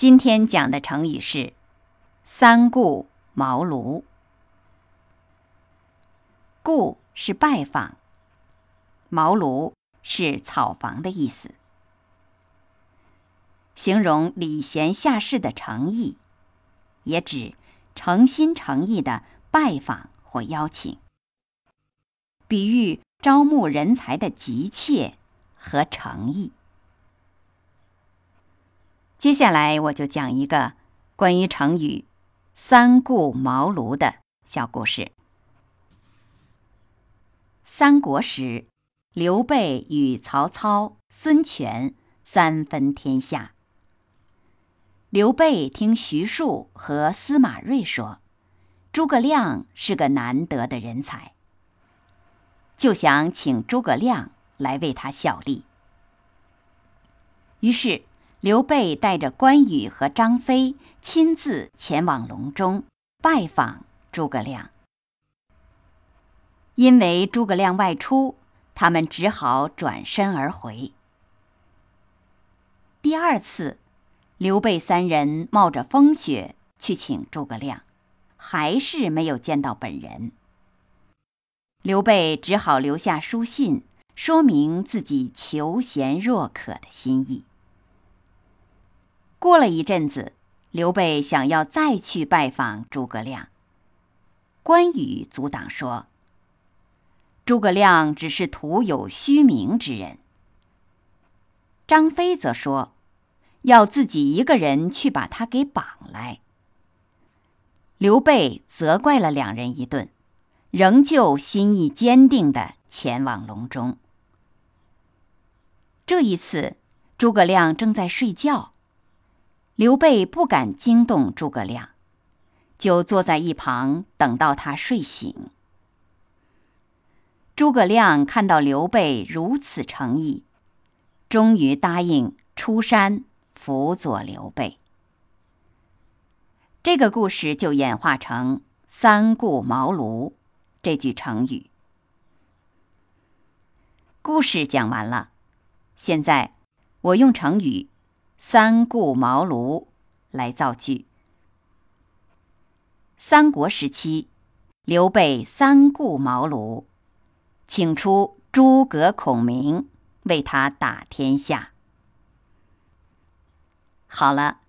今天讲的成语是“三顾茅庐”。顾是拜访，茅庐是草房的意思，形容礼贤下士的诚意，也指诚心诚意的拜访或邀请，比喻招募人才的急切和诚意。接下来我就讲一个关于成语“三顾茅庐”的小故事。三国时，刘备与曹操、孙权三分天下。刘备听徐庶和司马睿说，诸葛亮是个难得的人才，就想请诸葛亮来为他效力。于是。刘备带着关羽和张飞亲自前往隆中拜访诸葛亮。因为诸葛亮外出，他们只好转身而回。第二次，刘备三人冒着风雪去请诸葛亮，还是没有见到本人。刘备只好留下书信，说明自己求贤若渴的心意。过了一阵子，刘备想要再去拜访诸葛亮。关羽阻挡说：“诸葛亮只是徒有虚名之人。”张飞则说：“要自己一个人去把他给绑来。”刘备责怪了两人一顿，仍旧心意坚定的前往隆中。这一次，诸葛亮正在睡觉。刘备不敢惊动诸葛亮，就坐在一旁等到他睡醒。诸葛亮看到刘备如此诚意，终于答应出山辅佐刘备。这个故事就演化成“三顾茅庐”这句成语。故事讲完了，现在我用成语。三顾茅庐来造句。三国时期，刘备三顾茅庐，请出诸葛孔明为他打天下。好了，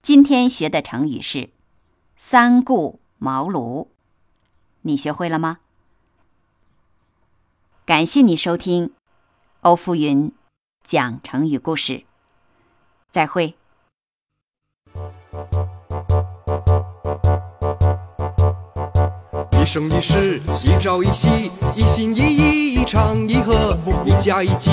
今天学的成语是“三顾茅庐”，你学会了吗？感谢你收听欧福云讲成语故事。再会。一生一世，一朝一夕，一心一意，一唱一和，一家一计，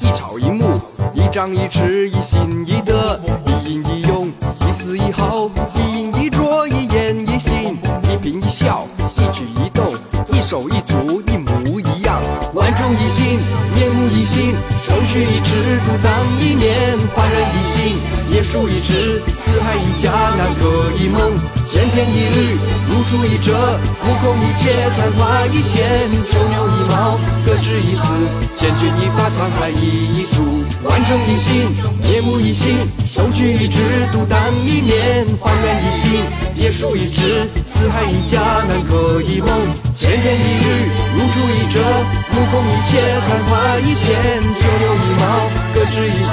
一草一木，一张一弛，一心一德，一饮一用，一丝一毫，一饮一啄，一言一行，一颦一笑，一举一动，一手一足，一模一样，万众一心，面目一心，手取一尺，独当一面，焕然一新，夜书一纸，四海一家，南柯一梦，千篇一律，如出一辙，目空一切，昙花一现，九牛一毛，各执一词，千钧一发，沧海一粟，万众一心，面目一新，手取一纸，独当一面，焕然一新，夜书一纸，四海一家，南柯一梦，千篇一律，如出一辙，目空一切，昙花一现，九牛一毛，各执一